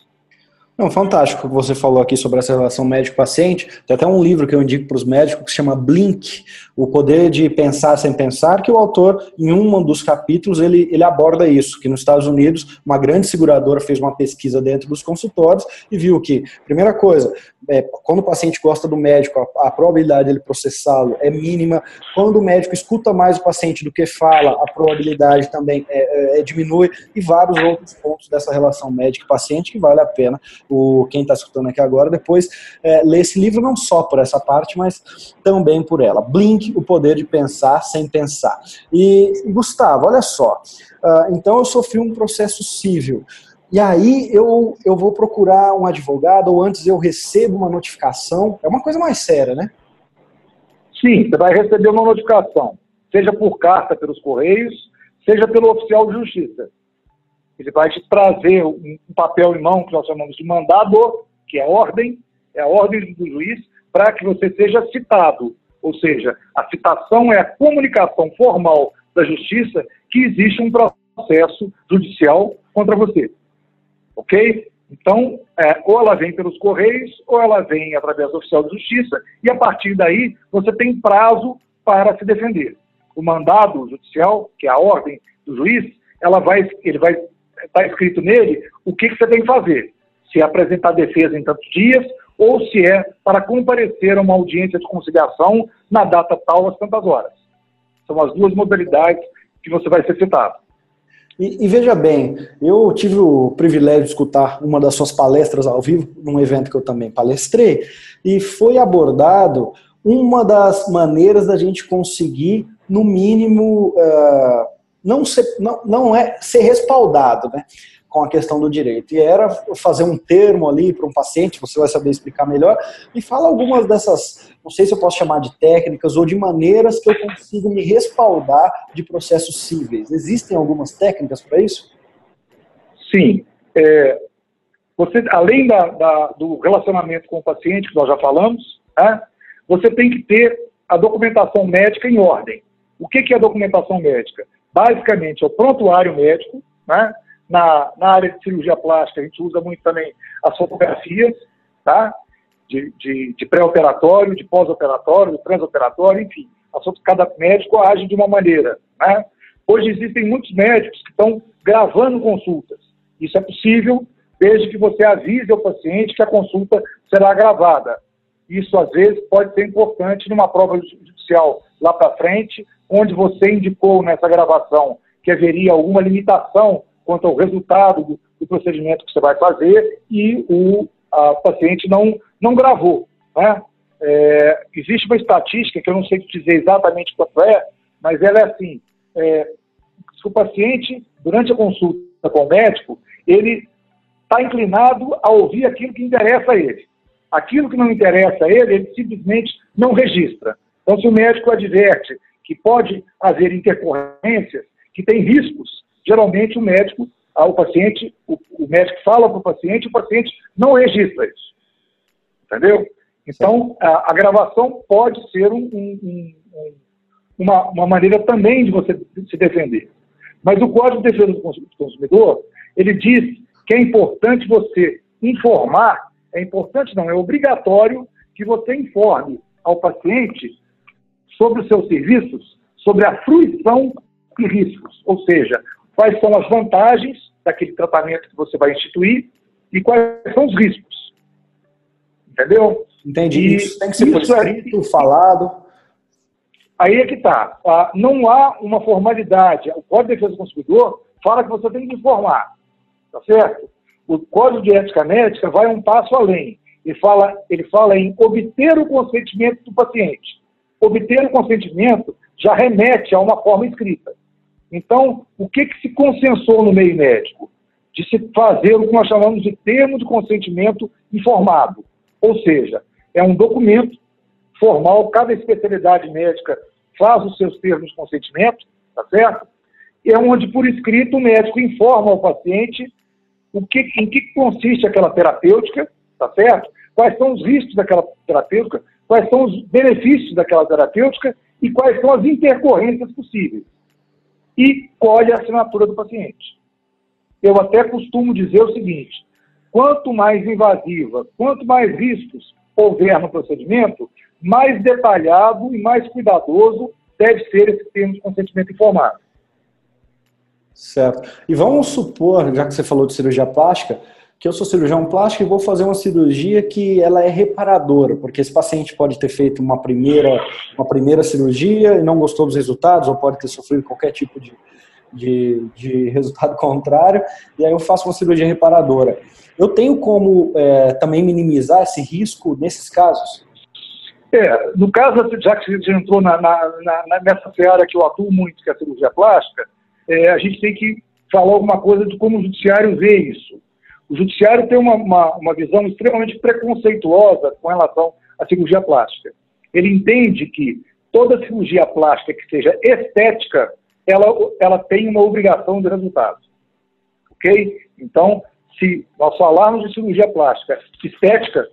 Não, fantástico o que você falou aqui sobre essa relação médico-paciente. Tem até um livro que eu indico para os médicos que se chama Blink, O Poder de Pensar Sem Pensar, que o autor, em um dos capítulos, ele, ele aborda isso, que nos Estados Unidos, uma grande seguradora fez uma pesquisa dentro dos consultórios e viu que, primeira coisa, é, quando o paciente gosta do médico, a, a probabilidade dele processá-lo é mínima. Quando o médico escuta mais o paciente do que fala, a probabilidade também é, é, é diminui e vários outros pontos dessa relação médico-paciente que vale a pena o quem está escutando aqui agora depois é, ler esse livro não só por essa parte, mas também por ela. Blink, o poder de pensar sem pensar. E Gustavo, olha só. Uh, então eu sofri um processo civil. E aí eu, eu vou procurar um advogado, ou antes eu recebo uma notificação. É uma coisa mais séria, né?
Sim, você vai receber uma notificação, seja por carta pelos Correios, seja pelo oficial de justiça. Ele vai te trazer um papel em mão que nós chamamos de mandado, que é ordem, é a ordem do juiz, para que você seja citado. Ou seja, a citação é a comunicação formal da justiça que existe um processo judicial contra você ok? Então, é, ou ela vem pelos Correios, ou ela vem através do oficial de justiça, e a partir daí você tem prazo para se defender. O mandado judicial, que é a ordem do juiz, ela vai, ele vai estar tá escrito nele o que, que você tem que fazer. Se é apresentar defesa em tantos dias, ou se é para comparecer a uma audiência de conciliação na data tal às tantas horas. São as duas modalidades que você vai ser citado.
E, e, veja bem, eu tive o privilégio de escutar uma das suas palestras ao vivo, num evento que eu também palestrei, e foi abordado uma das maneiras da gente conseguir, no mínimo, uh, não, ser, não, não é ser respaldado, né? com a questão do direito. E era fazer um termo ali para um paciente, você vai saber explicar melhor, e fala algumas dessas, não sei se eu posso chamar de técnicas ou de maneiras que eu consigo me respaldar de processos cíveis. Existem algumas técnicas para isso?
Sim. É, você, além da, da, do relacionamento com o paciente, que nós já falamos, né, você tem que ter a documentação médica em ordem. O que, que é a documentação médica? Basicamente, é o prontuário médico, né, na, na área de cirurgia plástica, a gente usa muito também as fotografias, tá? de, de, de pré-operatório, de pós-operatório, de transoperatório, enfim. Cada médico age de uma maneira. Né? Hoje existem muitos médicos que estão gravando consultas. Isso é possível desde que você avise ao paciente que a consulta será gravada. Isso, às vezes, pode ser importante numa prova judicial lá para frente, onde você indicou nessa gravação que haveria alguma limitação quanto ao resultado do, do procedimento que você vai fazer e o a paciente não, não gravou. Né? É, existe uma estatística que eu não sei dizer exatamente quanto é, mas ela é assim: é, se o paciente, durante a consulta com o médico, ele está inclinado a ouvir aquilo que interessa a ele. Aquilo que não interessa a ele, ele simplesmente não registra. Então, se o médico adverte que pode haver intercorrências, que tem riscos, geralmente o médico, o paciente, o, o médico fala para o paciente, o paciente não registra isso. Entendeu? Então, a, a gravação pode ser um, um, um, uma, uma maneira também de você se defender. Mas o Código de Defesa do Consumidor, ele diz que é importante você informar, é importante não, é obrigatório que você informe ao paciente sobre os seus serviços, sobre a fruição e riscos, ou seja, quais são as vantagens daquele tratamento que você vai instituir e quais são os riscos. Entendeu?
Entendi. E isso tem que ser é escrito, é... falado.
Aí é que está. Ah, não há uma formalidade. O Código de Defesa do Consumidor fala que você tem que informar. Tá certo? O Código de Ética Médica vai um passo além. Ele fala, ele fala em obter o consentimento do paciente. Obter o consentimento já remete a uma forma escrita. Então, o que, que se consensou no meio médico? De se fazer o que nós chamamos de termo de consentimento informado. Ou seja, é um documento formal, cada especialidade médica faz os seus termos de consentimento, tá certo? É onde, por escrito, o médico informa ao paciente o que, em que consiste aquela terapêutica, tá certo? Quais são os riscos daquela terapêutica, quais são os benefícios daquela terapêutica e quais são as intercorrências possíveis. E colhe a assinatura do paciente. Eu até costumo dizer o seguinte: quanto mais invasiva, quanto mais riscos houver no procedimento, mais detalhado e mais cuidadoso deve ser esse termo de consentimento informado.
Certo. E vamos supor, já que você falou de cirurgia plástica, que eu sou cirurgião plástico e vou fazer uma cirurgia que ela é reparadora, porque esse paciente pode ter feito uma primeira, uma primeira cirurgia e não gostou dos resultados, ou pode ter sofrido qualquer tipo de, de, de resultado contrário, e aí eu faço uma cirurgia reparadora. Eu tenho como é, também minimizar esse risco nesses casos?
É, no caso, já que você entrou na, na, na, nessa seara que eu atuo muito, que é a cirurgia plástica, é, a gente tem que falar alguma coisa de como o judiciário vê isso. O judiciário tem uma, uma, uma visão extremamente preconceituosa com relação à cirurgia plástica. Ele entende que toda cirurgia plástica que seja estética, ela, ela tem uma obrigação de resultado. Ok? Então, se nós falarmos de cirurgia plástica estética,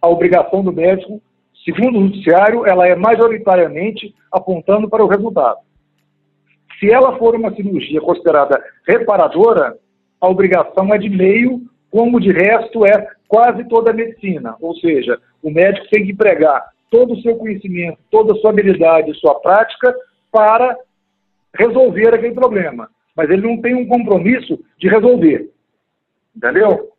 a obrigação do médico, segundo o judiciário, ela é majoritariamente apontando para o resultado. Se ela for uma cirurgia considerada reparadora, a obrigação é de meio, como de resto é quase toda a medicina. Ou seja, o médico tem que empregar todo o seu conhecimento, toda a sua habilidade, sua prática para resolver aquele problema. Mas ele não tem um compromisso de resolver. Entendeu?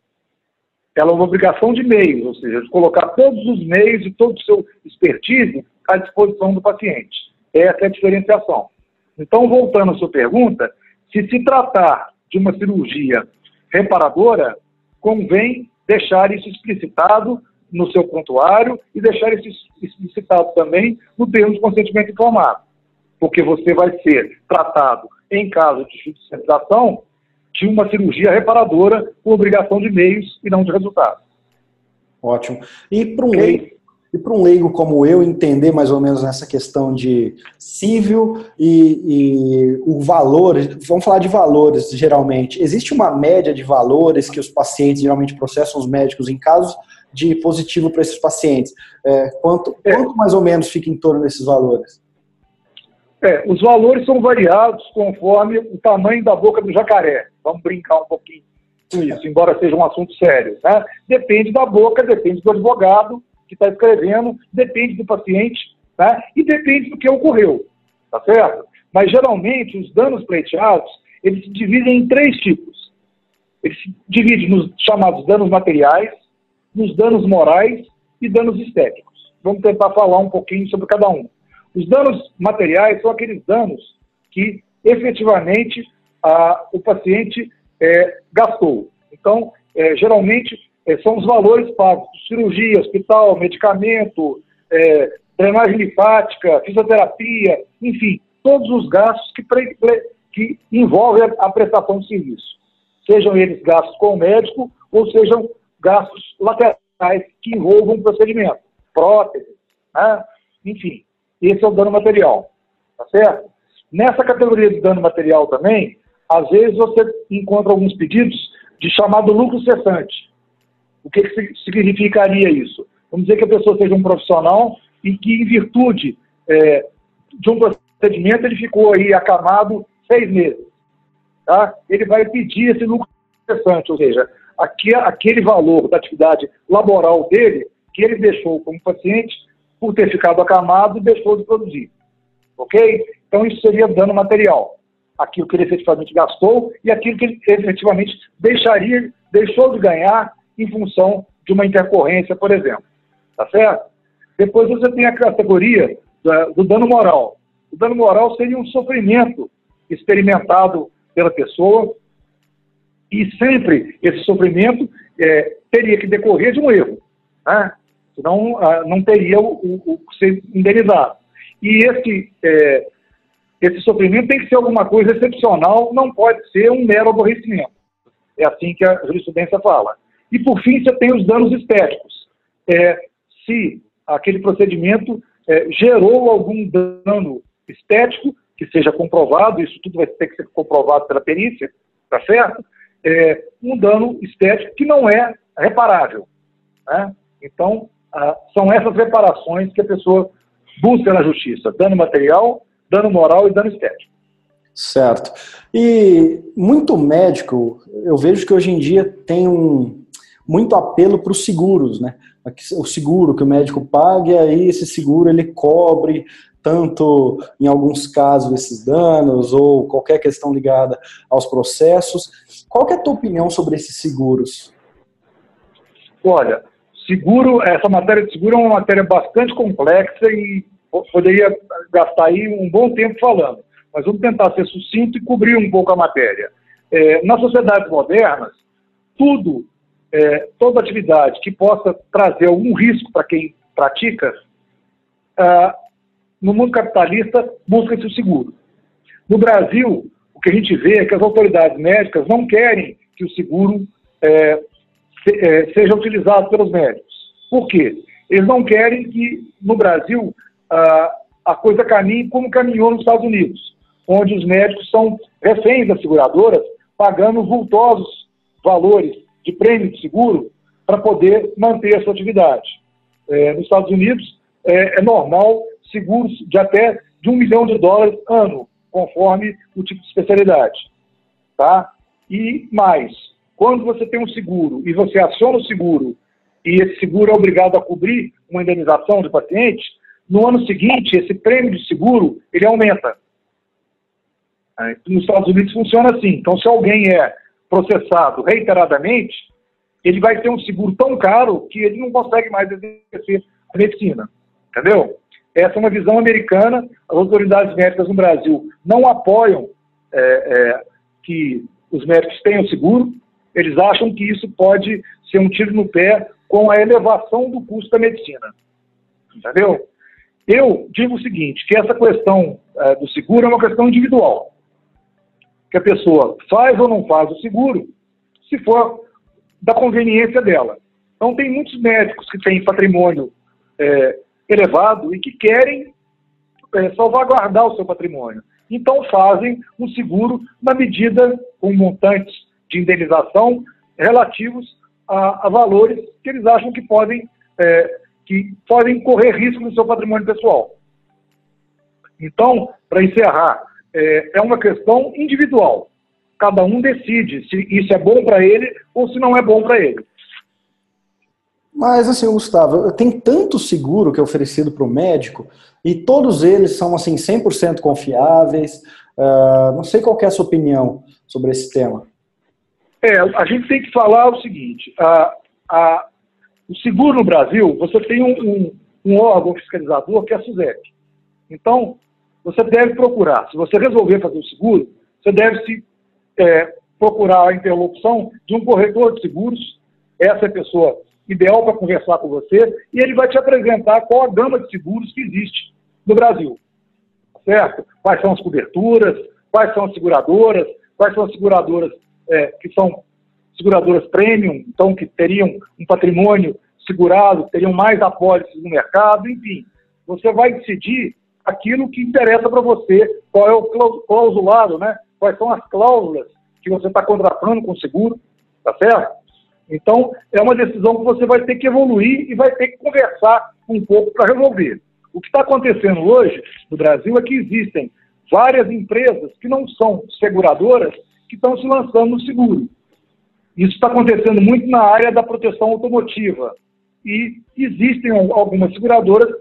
Ela é uma obrigação de meios, ou seja, de colocar todos os meios e todo o seu expertise à disposição do paciente. Essa é a diferenciação. Então, voltando à sua pergunta, se se tratar de uma cirurgia reparadora, convém deixar isso explicitado no seu prontuário e deixar isso explicitado também no termo de consentimento informado. Porque você vai ser tratado, em caso de judicialização, de uma cirurgia reparadora com obrigação de meios e não de resultado.
Ótimo. E para um okay? leigo, e para um leigo como eu entender mais ou menos essa questão de civil e, e, o valor, vamos falar de valores geralmente. Existe uma média de valores que os pacientes geralmente processam os médicos em casos de positivo para esses pacientes. É, quanto, é. quanto mais ou menos fica em torno desses valores?
É, os valores são variados conforme o tamanho da boca do jacaré. Vamos brincar um pouquinho com isso, embora seja um assunto sério. Né? Depende da boca, depende do advogado que está escrevendo, depende do paciente né? e depende do que ocorreu. Tá certo? Mas geralmente os danos pleiteados eles se dividem em três tipos. Eles se dividem nos chamados danos materiais, nos danos morais e danos estéticos. Vamos tentar falar um pouquinho sobre cada um. Os danos materiais são aqueles danos que efetivamente a, o paciente é, gastou. Então, é, geralmente, é, são os valores pagos: cirurgia, hospital, medicamento, é, drenagem linfática, fisioterapia, enfim, todos os gastos que, pre, que envolvem a, a prestação de serviço. Sejam eles gastos com o médico ou sejam gastos laterais que envolvam o procedimento, prótese, né? enfim. Esse é o dano material, tá certo? Nessa categoria de dano material também, às vezes você encontra alguns pedidos de chamado lucro cessante. O que, que significaria isso? Vamos dizer que a pessoa seja um profissional e que, em virtude é, de um procedimento, ele ficou aí acamado seis meses. Tá? Ele vai pedir esse lucro cessante, ou seja, aquele valor da atividade laboral dele, que ele deixou como paciente, por ter ficado acamado, deixou de produzir. Ok? Então, isso seria dano material. Aquilo que ele efetivamente gastou e aquilo que ele efetivamente deixaria, deixou de ganhar em função de uma intercorrência, por exemplo. Tá certo? Depois você tem a categoria do dano moral. O dano moral seria um sofrimento experimentado pela pessoa e sempre esse sofrimento é, teria que decorrer de um erro. Né? Senão ah, não teria o, o, o ser indenizado. E esse, é, esse sofrimento tem que ser alguma coisa excepcional, não pode ser um mero aborrecimento. É assim que a jurisprudência fala. E, por fim, você tem os danos estéticos. É, se aquele procedimento é, gerou algum dano estético, que seja comprovado, isso tudo vai ter que ser comprovado pela perícia, tá certo? É, um dano estético que não é reparável. Né? Então, são essas reparações que a pessoa busca na justiça: dano material, dano moral e dano estético.
Certo. E muito médico, eu vejo que hoje em dia tem um muito apelo para os seguros, né? O seguro que o médico paga e aí esse seguro ele cobre tanto em alguns casos esses danos ou qualquer questão ligada aos processos. Qual é a tua opinião sobre esses seguros?
Olha, seguro, essa matéria de seguro é uma matéria bastante complexa e poderia gastar aí um bom tempo falando, mas vamos tentar ser sucinto e cobrir um pouco a matéria. É, nas sociedades modernas, tudo, é, toda atividade que possa trazer algum risco para quem pratica, ah, no mundo capitalista, busca-se o seguro. No Brasil, o que a gente vê é que as autoridades médicas não querem que o seguro é, se, é, seja utilizado pelos médicos. Por quê? Eles não querem que, no Brasil, a coisa caminhe como caminhou nos Estados Unidos, onde os médicos são reféns das seguradoras, pagando vultosos valores de prêmio de seguro para poder manter a sua atividade. É, nos Estados Unidos, é, é, normal seguros de até de um milhão de dólares ano, conforme o tipo de especialidade. Tá? E mais, quando você tem um seguro e você aciona o seguro e esse seguro é obrigado a cobrir uma indenização do paciente, no ano seguinte, esse prêmio de seguro, ele aumenta. É, nos Estados Unidos funciona assim. Então, se alguém é processado reiteradamente, ele vai ter um seguro tão caro que ele não consegue mais exercer a medicina. Entendeu? Essa é uma visão americana. As autoridades médicas no Brasil não apoiam é, é, que os médicos tenham seguro. Eles acham que isso pode ser um tiro no pé com a elevação do custo da medicina. Entendeu? Eu digo o seguinte, que essa questão é, do seguro é uma questão individual. Que a pessoa faz ou não faz o seguro, se for da conveniência dela. Então, tem muitos médicos que têm patrimônio é, elevado e que querem é, salvaguardar o seu patrimônio. Então, fazem um seguro na medida, com montantes de indenização relativos a, a valores que eles acham que podem é, que podem correr risco no seu patrimônio pessoal. Então, para encerrar, é, é, uma questão individual. cada um decide se isso é bom para ele ou se não é bom para ele.
Mas assim, Gustavo, tem tanto seguro que é oferecido para o médico e todos eles são assim 100% confiáveis. Uh, não sei qual é a sua opinião sobre esse tema.
É, a gente tem que falar o seguinte: a, a, o seguro no Brasil, você tem um, um, um órgão fiscalizador que é a SUSEP. Então, você deve procurar, se você resolver fazer o seguro, você deve se é, procurar a interlocução de um corretor de seguros, essa é a pessoa ideal para conversar com você, e ele vai te apresentar qual a gama de seguros que existe no Brasil. Certo? Quais são as coberturas, quais são as seguradoras, quais são as seguradoras é, que são seguradoras premium, então que teriam um patrimônio segurado, teriam mais apólices no mercado, enfim. Você vai decidir aquilo que interessa para você, qual é o clausulado, né? quais são as cláusulas que você está contratando com o seguro, tá certo? Então, é uma decisão que você vai ter que evoluir e vai ter que conversar um pouco para resolver. O que está acontecendo hoje no Brasil é que existem várias empresas que não são seguradoras que estão se lançando no seguro. Isso está acontecendo muito na área da proteção automotiva. E existem algumas seguradoras,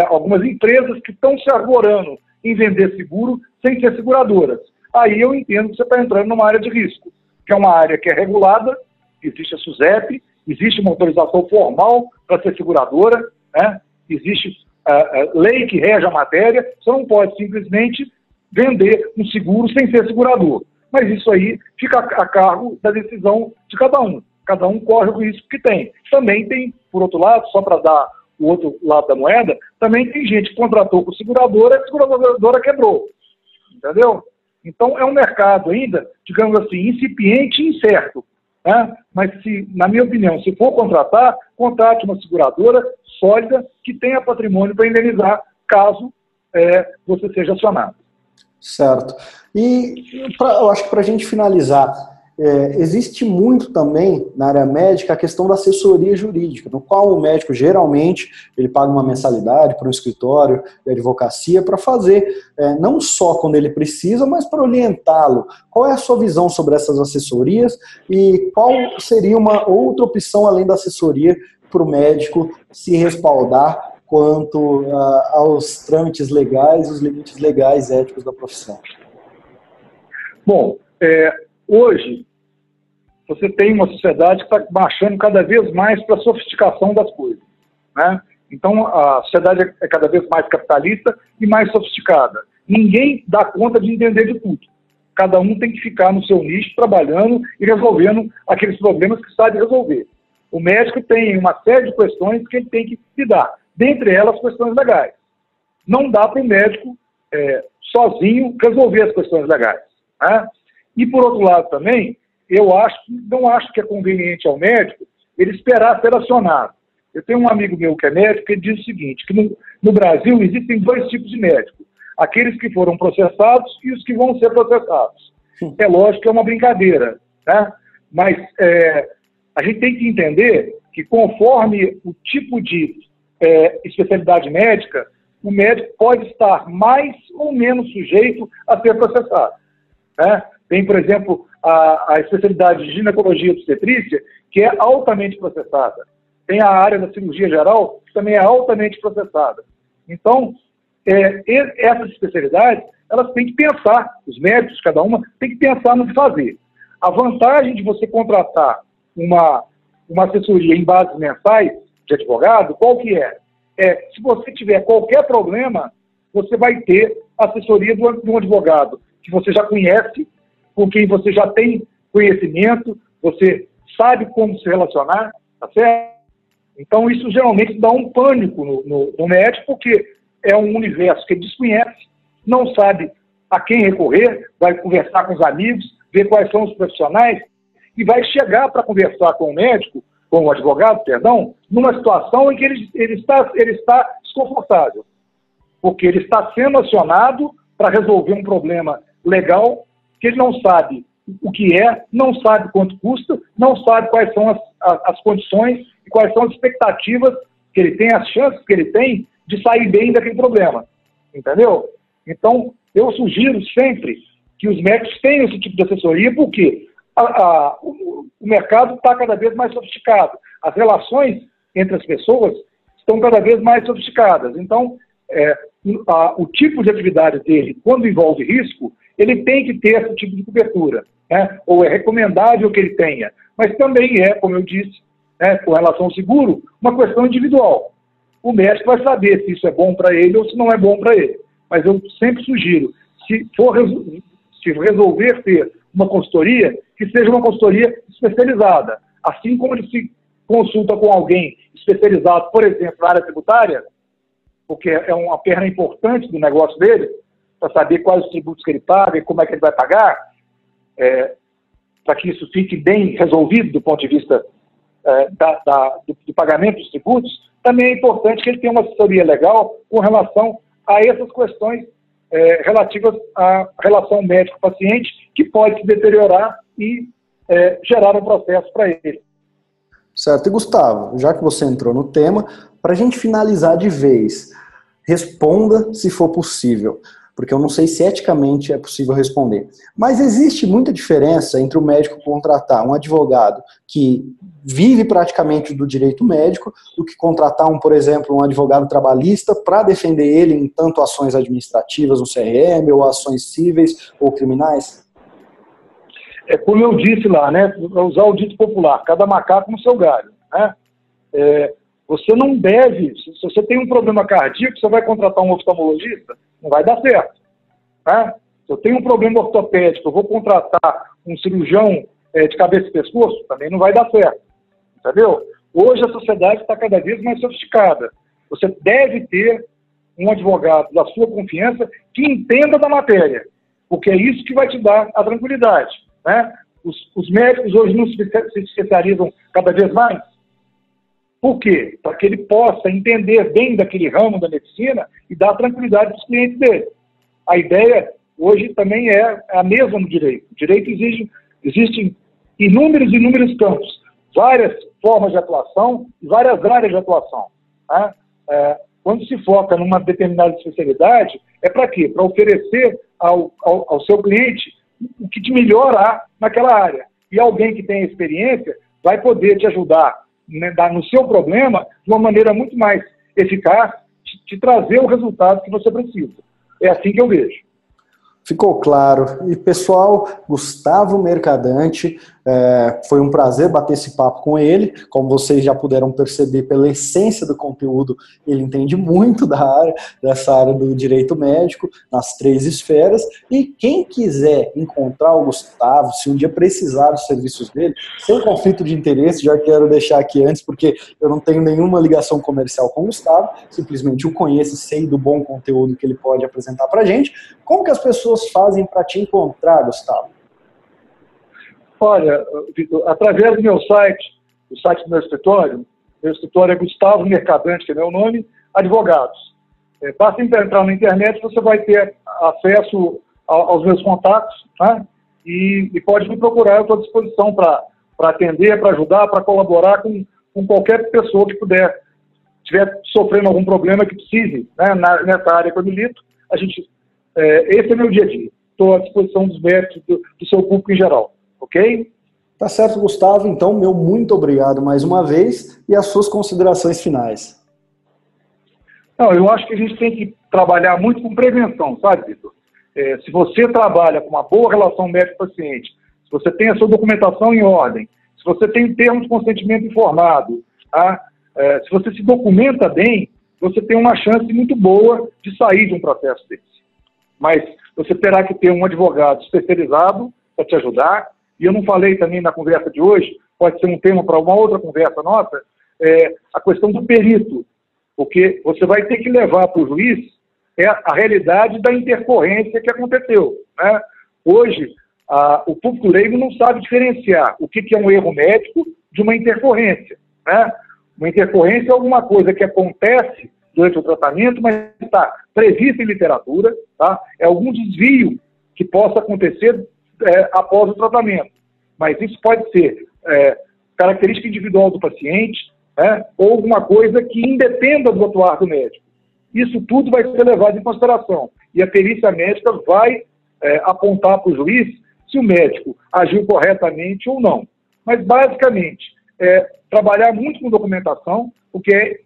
algumas empresas que estão se arvorando em vender seguro sem ser seguradoras. Aí eu entendo que você está entrando numa área de risco, que é uma área que é regulada, existe a SUSEP, existe uma autorização formal para ser seguradora, né? existe a, a lei que rege a matéria, você não pode simplesmente vender um seguro sem ser segurador. Mas isso aí fica a cargo da decisão de cada um. Cada um corre o risco que tem. Também tem, por outro lado, só para dar o outro lado da moeda, também tem gente que contratou com seguradora e a seguradora quebrou. Entendeu? Então é um mercado ainda, digamos assim, incipiente e incerto. Né? Mas, se, na minha opinião, se for contratar, contrate uma seguradora sólida que tenha patrimônio para indenizar caso é, você seja acionado.
Certo. E pra, eu acho que para a gente finalizar, é, existe muito também na área médica a questão da assessoria jurídica, no qual o médico geralmente ele paga uma mensalidade para um escritório de advocacia para fazer, é, não só quando ele precisa, mas para orientá-lo. Qual é a sua visão sobre essas assessorias e qual seria uma outra opção além da assessoria para o médico se respaldar quanto aos trâmites legais, os limites legais éticos da profissão?
Bom, é, hoje você tem uma sociedade que está marchando cada vez mais para a sofisticação das coisas. Né? Então, a sociedade é cada vez mais capitalista e mais sofisticada. Ninguém dá conta de entender de tudo. Cada um tem que ficar no seu nicho, trabalhando e resolvendo aqueles problemas que sabe resolver. O médico tem uma série de questões que ele tem que lidar dentre elas questões legais. Não dá para o médico é, sozinho resolver as questões legais. Né? E por outro lado também, eu acho que não acho que é conveniente ao médico ele esperar ser acionado. Eu tenho um amigo meu que é médico que diz o seguinte, que no, no Brasil existem dois tipos de médicos, aqueles que foram processados e os que vão ser processados. É lógico que é uma brincadeira, né? mas é, a gente tem que entender que conforme o tipo de é, especialidade médica, o médico pode estar mais ou menos sujeito a ser processado. Né? Tem, por exemplo, a, a especialidade de ginecologia e obstetrícia, que é altamente processada. Tem a área da cirurgia geral, que também é altamente processada. Então, é, essas especialidades, elas têm que pensar, os médicos, cada uma, tem que pensar no que fazer. A vantagem de você contratar uma, uma assessoria em bases mensais de advogado, qual que é? É, se você tiver qualquer problema, você vai ter assessoria de um advogado que você já conhece, com quem você já tem conhecimento, você sabe como se relacionar, tá certo? Então, isso geralmente dá um pânico no, no, no médico, porque é um universo que ele desconhece, não sabe a quem recorrer, vai conversar com os amigos, ver quais são os profissionais, e vai chegar para conversar com o médico com o advogado, perdão, numa situação em que ele, ele, está, ele está desconfortável, porque ele está sendo acionado para resolver um problema legal que ele não sabe o que é, não sabe quanto custa, não sabe quais são as, as, condições e quais são as expectativas que ele tem, as chances que ele tem de sair bem daquele problema. Entendeu? Então, eu sugiro sempre que os médicos tenham esse tipo de assessoria, porque a, a, o, o mercado está cada vez mais sofisticado. As relações entre as pessoas estão cada vez mais sofisticadas. Então, é, a, o tipo de atividade dele, quando envolve risco, ele tem que ter esse tipo de cobertura. Né? Ou é recomendável que ele tenha. Mas também é, como eu disse, né, com relação ao seguro, uma questão individual. O médico vai saber se isso é bom para ele ou se não é bom para ele. Mas eu sempre sugiro, se for se resolver ter uma consultoria, que seja uma consultoria especializada. Assim como ele se consulta com alguém especializado, por exemplo, na área tributária, porque é uma perna importante do negócio dele, para saber quais os tributos que ele paga e como é que ele vai pagar, é, para que isso fique bem resolvido do ponto de vista é, da, da, do, do, pagamento dos tributos, também é importante que ele tenha uma assessoria legal com relação a essas questões é, relativas à relação médico-paciente, que pode se deteriorar e é, gerar um processo para ele.
Certo. E Gustavo, já que você entrou no tema, para a gente finalizar de vez, responda se for possível porque eu não sei se eticamente é possível responder. Mas existe muita diferença entre o médico contratar um advogado que vive praticamente do direito médico do que contratar um, por exemplo, um advogado trabalhista para defender ele em tanto ações administrativas no CRM ou ações cíveis ou criminais?
É como eu disse lá, né? Usar o dito popular, cada macaco no seu galho, né? É, você não deve, se você tem um problema cardíaco, você vai contratar um oftalmologista, não vai dar certo. Né? Se eu tenho um problema ortopédico, eu vou contratar um cirurgião é, de cabeça e pescoço, também não vai dar certo. Entendeu? Hoje a sociedade está cada vez mais sofisticada. Você deve ter um advogado da sua confiança que entenda da matéria, porque é isso que vai te dar a tranquilidade. Né? Os, os médicos hoje não se especializam cada vez mais. Por quê? Para que ele possa entender bem daquele ramo da medicina e dar tranquilidade para os clientes dele. A ideia hoje também é a mesma no direito. O direito exige, existem inúmeros inúmeros campos, várias formas de atuação e várias áreas de atuação. Tá? É, quando se foca numa determinada especialidade, é para quê? Para oferecer ao, ao, ao, seu cliente o que te melhorar naquela área. E alguém que tem experiência vai poder te ajudar né, no seu problema de uma maneira muito mais eficaz, te, trazer o resultado que você precisa. É assim que eu vejo.
Ficou claro. E pessoal, Gustavo Mercadante, é, foi um prazer bater esse papo com ele. Como vocês já puderam perceber pela essência do conteúdo, ele entende muito da área, dessa área do direito médico, nas três esferas. E quem quiser encontrar o Gustavo, se um dia precisar dos serviços dele, sem conflito de interesse, já quero deixar aqui antes, porque eu não tenho nenhuma ligação comercial com o Gustavo, simplesmente o conheço sei do bom conteúdo que ele pode apresentar para gente. Como que as pessoas fazem para te encontrar, Gustavo?
Olha, através do meu site, o site do meu escritório, meu escritório é Gustavo Mercadante, que é meu nome, advogados. É, basta entrar na internet, você vai ter acesso aos meus contatos, né? E, e pode me procurar, eu estou à disposição para atender, para ajudar, para colaborar com, com qualquer pessoa que puder, estiver sofrendo algum problema que precise, né? Na, nessa área que eu milito, a gente, é, esse é meu dia a dia. Estou à disposição dos médicos, do, do seu público em geral ok?
Tá certo, Gustavo. Então, meu muito obrigado mais uma vez e as suas considerações finais.
Não, eu acho que a gente tem que trabalhar muito com prevenção, sabe, Vitor? É, se você trabalha com uma boa relação médico-paciente, se você tem a sua documentação em ordem, se você tem termos de consentimento informado, tá? é, se você se documenta bem, você tem uma chance muito boa de sair de um processo desse. Mas você terá que ter um advogado especializado para te ajudar, e eu não falei também na conversa de hoje, pode ser um tema para uma outra conversa nossa, é a questão do perito, porque você vai ter que levar para o juiz é a realidade da intercorrência que aconteceu. Né? Hoje, a, o público leigo não sabe diferenciar o que, que, é um erro médico de uma intercorrência. Né? Uma intercorrência é alguma coisa que acontece durante o tratamento, mas está prevista em literatura, tá? é algum desvio que possa acontecer é, após o tratamento. Mas isso pode ser é, característica individual do paciente, né, ou alguma coisa que independa do atuar do médico. Isso tudo vai ser levado em consideração. E a perícia médica vai é, apontar para o juiz se o médico agiu corretamente ou não. Mas, basicamente, é, trabalhar muito com documentação, porque é,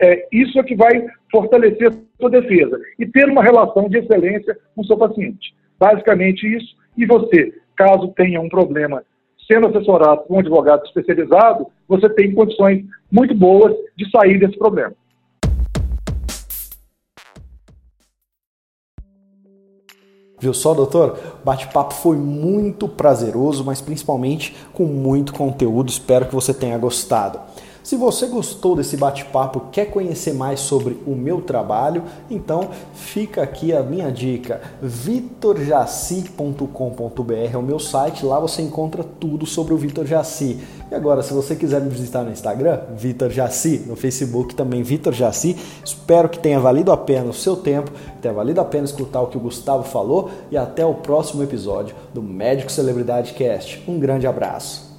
é, isso é que vai fortalecer a sua defesa. E ter uma relação de excelência com o seu paciente. Basicamente isso. E você, caso tenha um problema sendo assessorado por um advogado especializado, você tem condições muito boas de sair desse problema.
Viu só, doutor? O bate-papo foi muito prazeroso, mas principalmente com muito conteúdo. Espero que você tenha gostado. Se você gostou desse bate-papo, quer conhecer mais sobre o meu trabalho, então fica aqui a minha dica: vitorjaci.com.br é o meu site, lá você encontra tudo sobre o Vitor Jaci. E agora, se você quiser me visitar no Instagram, Vitor Jaci, no Facebook também Vitor Jaci. Espero que tenha valido a pena o seu tempo, tenha valido a pena escutar o que o Gustavo falou e até o próximo episódio do Médico Celebridade Cast. Um grande abraço.